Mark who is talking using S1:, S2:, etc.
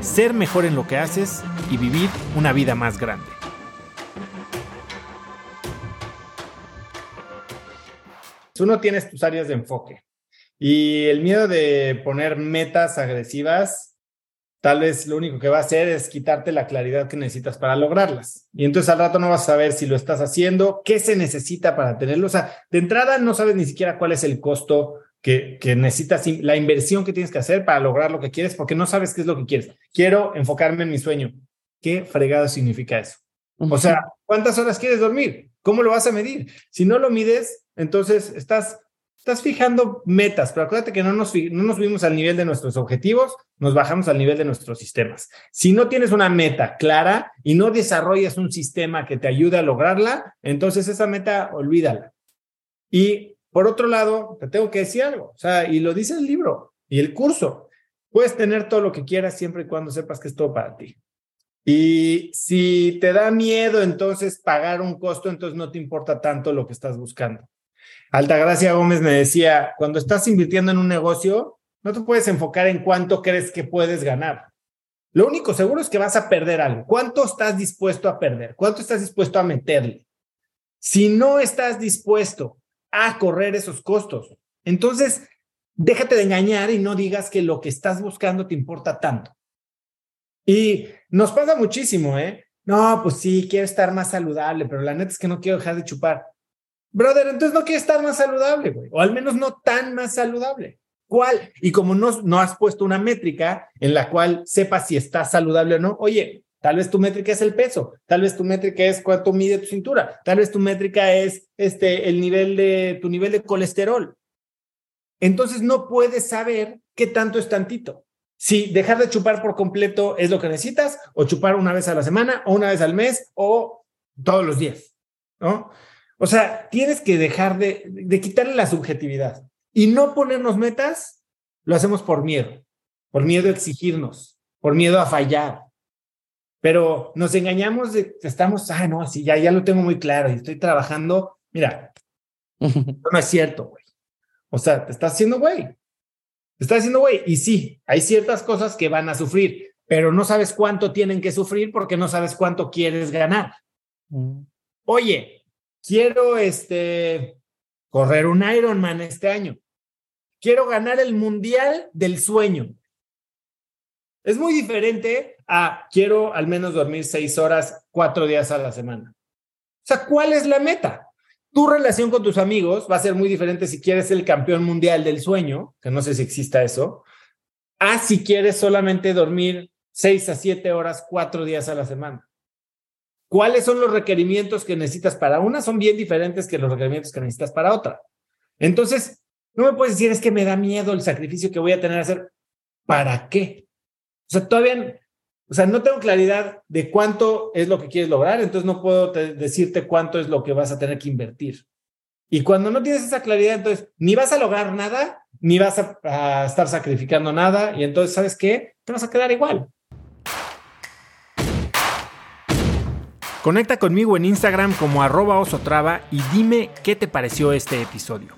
S1: ser mejor en lo que haces y vivir una vida más grande. Uno tienes tus áreas de enfoque y el miedo de poner metas agresivas tal vez lo único que va a hacer es quitarte la claridad que necesitas para lograrlas. Y entonces al rato no vas a saber si lo estás haciendo, qué se necesita para tenerlo. O sea, de entrada no sabes ni siquiera cuál es el costo que, que necesitas, la inversión que tienes que hacer para lograr lo que quieres, porque no sabes qué es lo que quieres. Quiero enfocarme en mi sueño. ¿Qué fregado significa eso? O sea, ¿cuántas horas quieres dormir? ¿Cómo lo vas a medir? Si no lo mides, entonces estás estás fijando metas, pero acuérdate que no nos, no nos subimos al nivel de nuestros objetivos, nos bajamos al nivel de nuestros sistemas. Si no tienes una meta clara y no desarrollas un sistema que te ayude a lograrla, entonces esa meta olvídala. Y por otro lado, te tengo que decir algo, o sea, y lo dice el libro y el curso, puedes tener todo lo que quieras siempre y cuando sepas que es todo para ti. Y si te da miedo entonces pagar un costo, entonces no te importa tanto lo que estás buscando. Altagracia Gómez me decía, cuando estás invirtiendo en un negocio, no te puedes enfocar en cuánto crees que puedes ganar. Lo único seguro es que vas a perder algo. ¿Cuánto estás dispuesto a perder? ¿Cuánto estás dispuesto a meterle? Si no estás dispuesto a correr esos costos, entonces déjate de engañar y no digas que lo que estás buscando te importa tanto. Y nos pasa muchísimo, ¿eh? No, pues sí, quiero estar más saludable, pero la neta es que no quiero dejar de chupar. Brother, entonces no quieres estar más saludable, güey, o al menos no tan más saludable. ¿Cuál? Y como no, no has puesto una métrica en la cual sepas si estás saludable o no, oye, tal vez tu métrica es el peso, tal vez tu métrica es cuánto mide tu cintura, tal vez tu métrica es este, el nivel de, tu nivel de colesterol. Entonces no puedes saber qué tanto es tantito. Si dejar de chupar por completo es lo que necesitas, o chupar una vez a la semana, o una vez al mes, o todos los días, ¿no? O sea, tienes que dejar de, de quitarle la subjetividad y no ponernos metas, lo hacemos por miedo, por miedo a exigirnos, por miedo a fallar. Pero nos engañamos de que estamos, ah, no, así ya, ya lo tengo muy claro y estoy trabajando. Mira, no es cierto, güey. O sea, te estás haciendo güey. Te estás haciendo güey. Y sí, hay ciertas cosas que van a sufrir, pero no sabes cuánto tienen que sufrir porque no sabes cuánto quieres ganar. Mm. Oye, quiero este, correr un Ironman este año. Quiero ganar el mundial del sueño. Es muy diferente a quiero al menos dormir seis horas, cuatro días a la semana. O sea, ¿cuál es la meta? Tu relación con tus amigos va a ser muy diferente si quieres el campeón mundial del sueño, que no sé si exista eso, a si quieres solamente dormir seis a siete horas, cuatro días a la semana cuáles son los requerimientos que necesitas para una son bien diferentes que los requerimientos que necesitas para otra. Entonces, no me puedes decir es que me da miedo el sacrificio que voy a tener que hacer. ¿Para qué? O sea, todavía, o sea, no tengo claridad de cuánto es lo que quieres lograr, entonces no puedo decirte cuánto es lo que vas a tener que invertir. Y cuando no tienes esa claridad, entonces ni vas a lograr nada, ni vas a, a estar sacrificando nada, y entonces, ¿sabes qué? Te vas a quedar igual. Conecta conmigo en Instagram como arroba osotrava y dime qué te pareció este episodio.